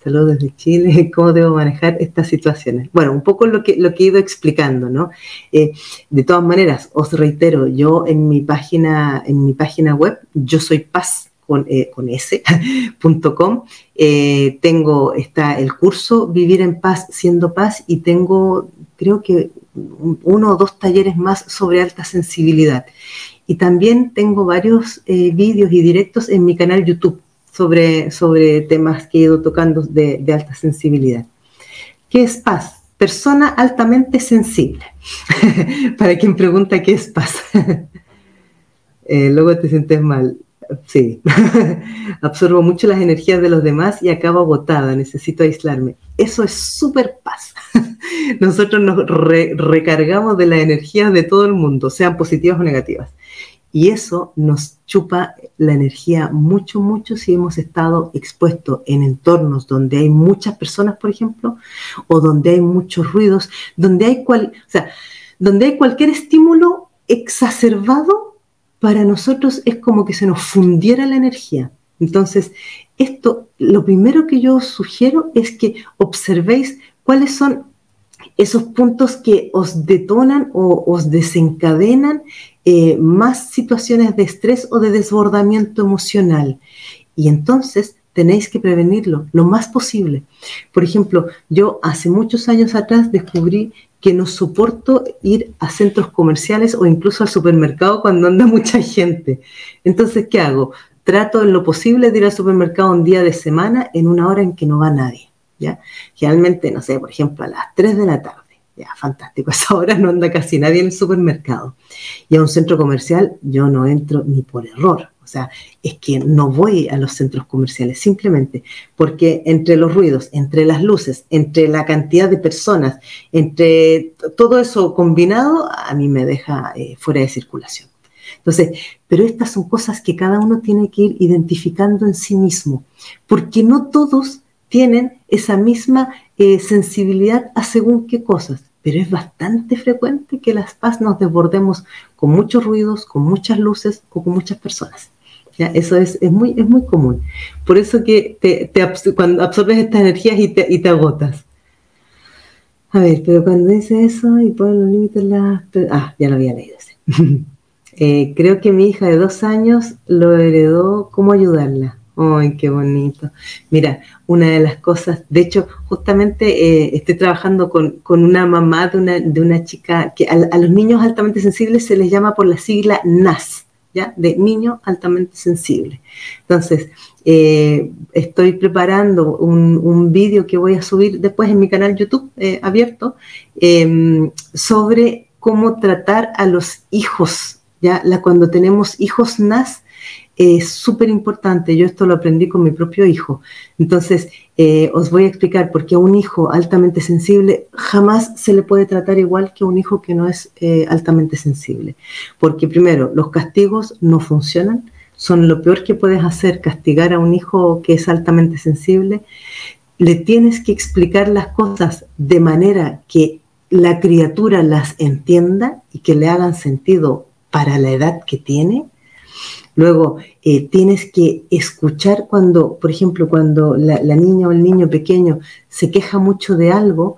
Saludos desde Chile. ¿Cómo debo manejar estas situaciones? Bueno, un poco lo que, lo que he ido explicando, ¿no? Eh, de todas maneras, os reitero, yo en mi página, en mi página web, yo soy paz con, eh, con s.com, eh, tengo está el curso Vivir en Paz siendo paz y tengo, creo que uno o dos talleres más sobre alta sensibilidad. Y también tengo varios vídeos y directos en mi canal YouTube sobre, sobre temas que he ido tocando de, alta sensibilidad. ¿Qué es paz? Persona altamente sensible. Para quien pregunta qué es paz. Eh, luego te sientes mal. Sí. Absorbo mucho las energías de los demás y acabo agotada. Necesito aislarme. Eso es súper paz. Nosotros nos recargamos de las energías de todo el mundo, sean positivas o negativas. Y eso nos chupa la energía mucho, mucho si hemos estado expuestos en entornos donde hay muchas personas, por ejemplo, o donde hay muchos ruidos, donde hay, cual, o sea, donde hay cualquier estímulo exacerbado, para nosotros es como que se nos fundiera la energía. Entonces, esto, lo primero que yo sugiero es que observéis cuáles son esos puntos que os detonan o os desencadenan eh, más situaciones de estrés o de desbordamiento emocional. Y entonces tenéis que prevenirlo lo más posible. Por ejemplo, yo hace muchos años atrás descubrí que no soporto ir a centros comerciales o incluso al supermercado cuando anda mucha gente. Entonces, ¿qué hago? Trato en lo posible de ir al supermercado un día de semana en una hora en que no va nadie. ¿ya? Generalmente, no sé, por ejemplo, a las 3 de la tarde ya, fantástico. Esa hora no anda casi nadie en el supermercado. Y a un centro comercial yo no entro ni por error. Sea, es que no voy a los centros comerciales simplemente porque entre los ruidos, entre las luces, entre la cantidad de personas, entre todo eso combinado, a mí me deja eh, fuera de circulación. Entonces, pero estas son cosas que cada uno tiene que ir identificando en sí mismo, porque no todos tienen esa misma eh, sensibilidad a según qué cosas pero es bastante frecuente que las paz nos desbordemos con muchos ruidos, con muchas luces o con muchas personas. ¿Ya? Eso es, es, muy, es muy común. Por eso que te, cuando absorbes estas energías y te, y te agotas. A ver, pero cuando dice eso y pone los límites, la... ah, ya lo había leído. eh, creo que mi hija de dos años lo heredó, ¿cómo ayudarla? ¡Ay, qué bonito! Mira, una de las cosas, de hecho, justamente eh, estoy trabajando con, una mamá de una, de una chica que a, los niños altamente sensibles se les llama por la sigla NAS, ¿ya? De niño altamente sensible. Entonces, eh, estoy preparando un, vídeo que voy a subir después en mi canal YouTube eh, abierto em, sobre cómo tratar a los hijos, ¿ya? La, cuando tenemos hijos NAS, es súper importante. Yo esto lo aprendí con mi propio hijo. Entonces, eh, os voy a explicar por qué a un hijo altamente sensible jamás se le puede tratar igual que a un hijo que no es eh, altamente sensible. Porque primero, los castigos no funcionan. Son lo peor que puedes hacer, castigar a un hijo que es altamente sensible. Le tienes que explicar las cosas de manera que la criatura las entienda y que le hagan sentido para la edad que tiene Luego, eh, tienes que escuchar cuando, por ejemplo, cuando la, niña o el niño pequeño se queja mucho de algo,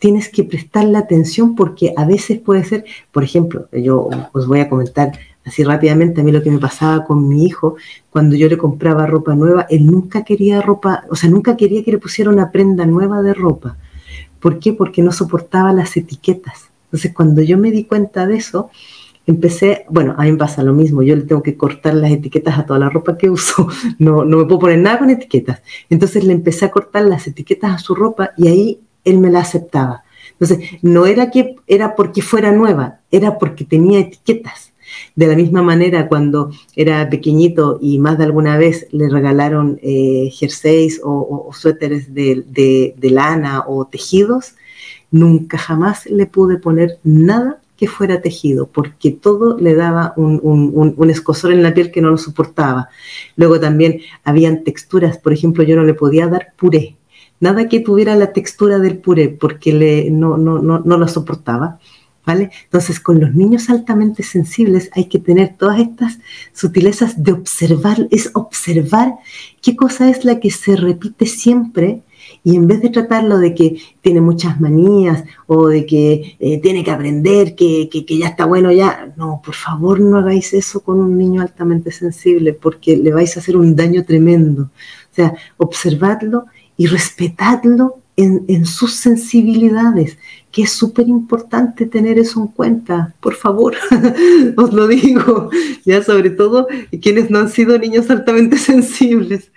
tienes que prestarle atención porque a veces puede ser, por ejemplo, yo os voy a comentar así rápidamente a mí lo que me pasaba con mi hijo, cuando yo le compraba ropa nueva, él nunca quería ropa, o sea, nunca quería que le pusiera una prenda nueva de ropa. ¿Por qué? Porque no soportaba las etiquetas. Entonces, cuando yo me di cuenta de eso, empecé, bueno, a mí me pasa lo mismo, yo le tengo que cortar las etiquetas a toda la ropa que uso, no, no me puedo poner nada con etiquetas. Entonces le empecé a cortar las etiquetas a su ropa y ahí él me la aceptaba. Entonces, no era que era porque fuera nueva, era porque tenía etiquetas. De la misma manera, cuando era pequeñito y más de alguna vez le regalaron eh, jerseys o, suéteres de, de lana o tejidos, nunca jamás le pude poner nada que fuera tejido, porque todo le daba un, escosor en la piel que no lo soportaba. Luego también habían texturas, por ejemplo, yo no le podía dar puré, nada que tuviera la textura del puré, porque le, no, no, no, no lo soportaba. ¿Vale? Entonces, con los niños altamente sensibles hay que tener todas estas sutilezas de observar, es observar qué cosa es la que se repite siempre Y en vez de tratarlo de que tiene muchas manías o de que eh, tiene que aprender, que, que, ya está bueno ya, no, por favor no hagáis eso con un niño altamente sensible porque le vais a hacer un daño tremendo. O sea, observadlo y respetadlo en, en sus sensibilidades, que es súper importante tener eso en cuenta, por favor, os lo digo, ya sobre todo quienes no han sido niños altamente sensibles.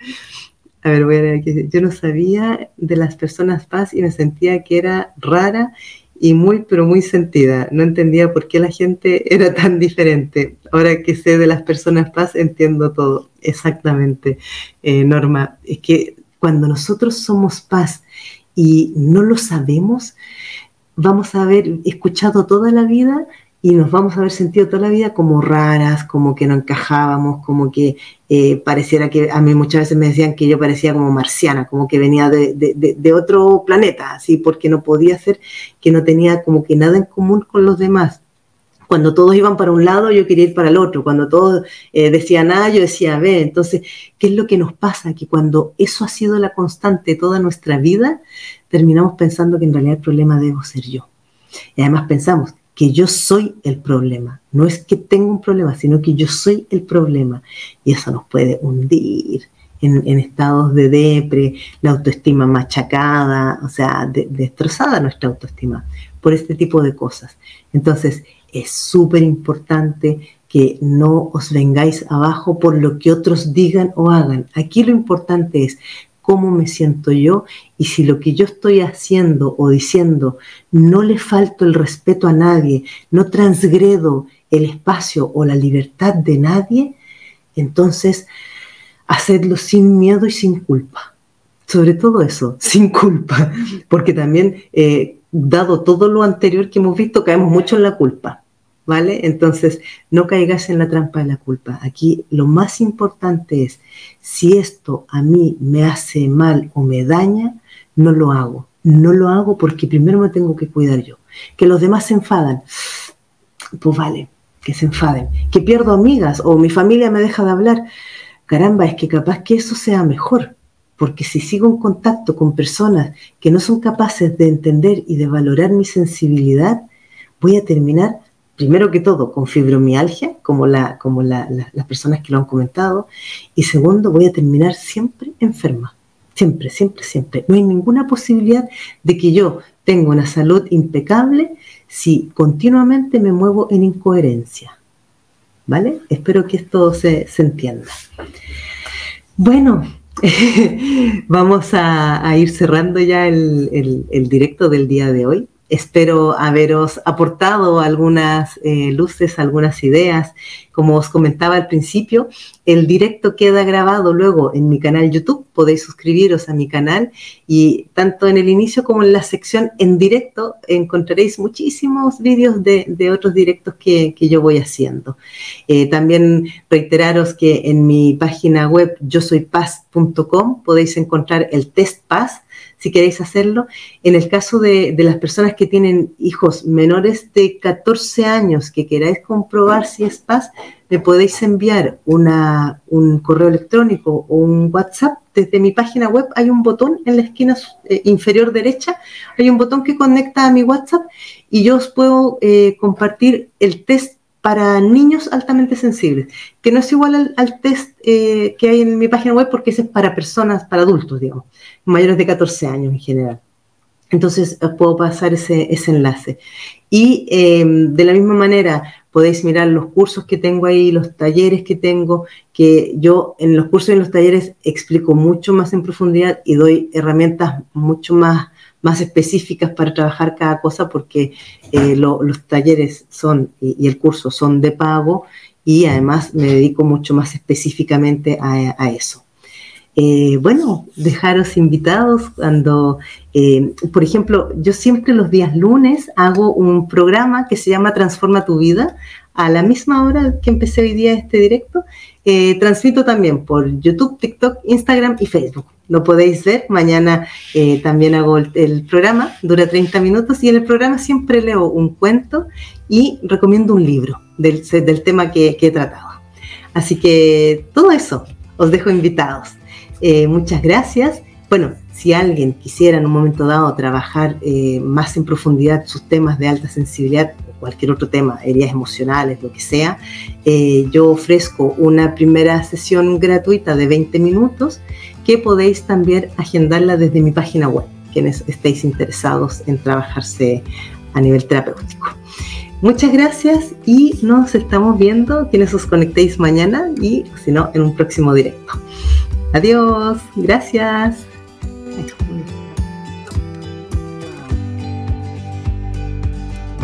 A ver, voy a ver aquí. Yo no sabía de las personas paz y me sentía que era rara y muy, pero muy sentida. No entendía por qué la gente era tan diferente. Ahora que sé de las personas paz, entiendo todo. Exactamente, eh, Norma. Es que cuando nosotros somos paz y no lo sabemos, vamos a haber escuchado toda la vida y nos vamos a haber sentido toda la vida como raras, como que no encajábamos, como que eh, pareciera que a mí muchas veces me decían que yo parecía como marciana, como que venía de, de, otro planeta, así, porque no podía ser, que no tenía como que nada en común con los demás. Cuando todos iban para un lado, yo quería ir para el otro. Cuando todos eh, decían A, yo decía B. Entonces, ¿qué es lo que nos pasa? Que cuando eso ha sido la constante toda nuestra vida, terminamos pensando que en realidad el problema debo ser yo. Y además pensamos, que yo soy el problema. No es que tengo un problema, sino que yo soy el problema. Y eso nos puede hundir en, estados de depre, la autoestima machacada, o sea, destrozada nuestra autoestima por este tipo de cosas. Entonces, es súper importante que no os vengáis abajo por lo que otros digan o hagan. Aquí lo importante es cómo me siento yo y si lo que yo estoy haciendo o diciendo no le falto el respeto a nadie, no transgredo el espacio o la libertad de nadie, entonces hacedlo sin miedo y sin culpa. Sobre todo eso, sin culpa, porque también, eh, dado todo lo anterior que hemos visto, caemos mucho en la culpa. ¿Vale? Entonces, no caigas en la trampa de la culpa. Aquí lo más importante es, si esto a mí me hace mal o me daña, no lo hago. No lo hago porque primero me tengo que cuidar yo. Que los demás se enfadan, pues vale, que se enfaden. Que pierdo amigas o mi familia me deja de hablar. Caramba, es que capaz que eso sea mejor. Porque si sigo en contacto con personas que no son capaces de entender y de valorar mi sensibilidad, voy a terminar primero que todo, con fibromialgia, como, la, como las personas que lo han comentado, y segundo, voy a terminar siempre enferma. Siempre, siempre, siempre. No hay ninguna posibilidad de que yo tenga una salud impecable si continuamente me muevo en incoherencia. ¿Vale? Espero que esto se, entienda. Bueno, vamos a, ir cerrando ya el directo del día de hoy. Espero haberos aportado algunas eh, luces, algunas ideas. Como os comentaba al principio, el directo queda grabado luego en mi canal YouTube. Podéis suscribiros a mi canal y tanto en el inicio como en la sección en directo encontraréis muchísimos vídeos de, otros directos que, yo voy haciendo. Eh, también reiteraros que en mi página web yo soy paz.com podéis encontrar el test paz si queréis hacerlo. En el caso de, las personas que tienen hijos menores de 14 años que queráis comprobar si es paz, me podéis enviar una, un correo electrónico o un WhatsApp. Desde mi página web hay un botón en la esquina eh, inferior derecha, hay un botón que conecta a mi WhatsApp y yo os puedo eh, compartir el test para niños altamente sensibles, que no es igual al, test eh, que hay en mi página web porque ese es para personas, para adultos, digamos, mayores de 14 años en general. Entonces puedo pasar ese, enlace. Y em, de la misma manera podéis mirar los cursos que tengo ahí, los talleres que tengo, que yo en los cursos y en los talleres explico mucho más en profundidad y doy herramientas mucho más más específicas para trabajar cada cosa porque eh, los talleres son y, el curso son de pago y además me dedico mucho más específicamente a, eso. Eh, bueno, dejaros invitados cuando, eh, por ejemplo, yo siempre los días lunes hago un programa que se llama Transforma tu vida a la misma hora que empecé hoy día este directo. Transmito también por YouTube, TikTok, Instagram y Facebook lo podéis ver. Mañana eh, también hago el, programa, dura 30 minutos y en el programa siempre leo un cuento y recomiendo un libro del, del tema que, he tratado. Así que todo eso, os dejo invitados. Eh, muchas gracias. Bueno, si alguien quisiera en un momento dado trabajar eh, más en profundidad sus temas de alta sensibilidad cualquier otro tema, heridas emocionales, lo que sea, eh, yo ofrezco una primera sesión gratuita de 20 minutos que podéis también agendarla desde mi página web, quienes estéis interesados en trabajarse a nivel terapéutico. Muchas gracias y nos estamos viendo, quienes os conectéis mañana y si no, en un próximo directo. Adiós, gracias.